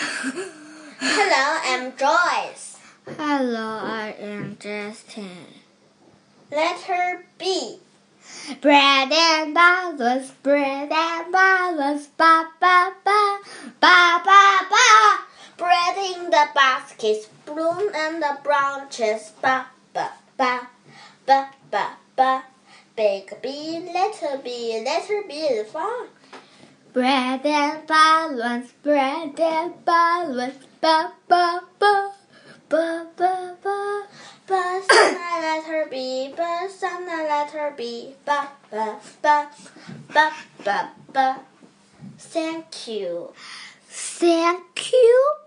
Hello, I'm Joyce. Hello, I am Justin. Letter B. Bread and butter, bread and butter, ba ba ba, ba ba ba. Bread in the basket, bloom and the branches, ba ba ba, ba ba ba. Big B, little B, little B is fun. Bread and balance, bread and balance, ba ba ba, ba ba ba. But on the letter B, but on the letter B, ba ba ba, ba ba ba. Thank you. Thank you.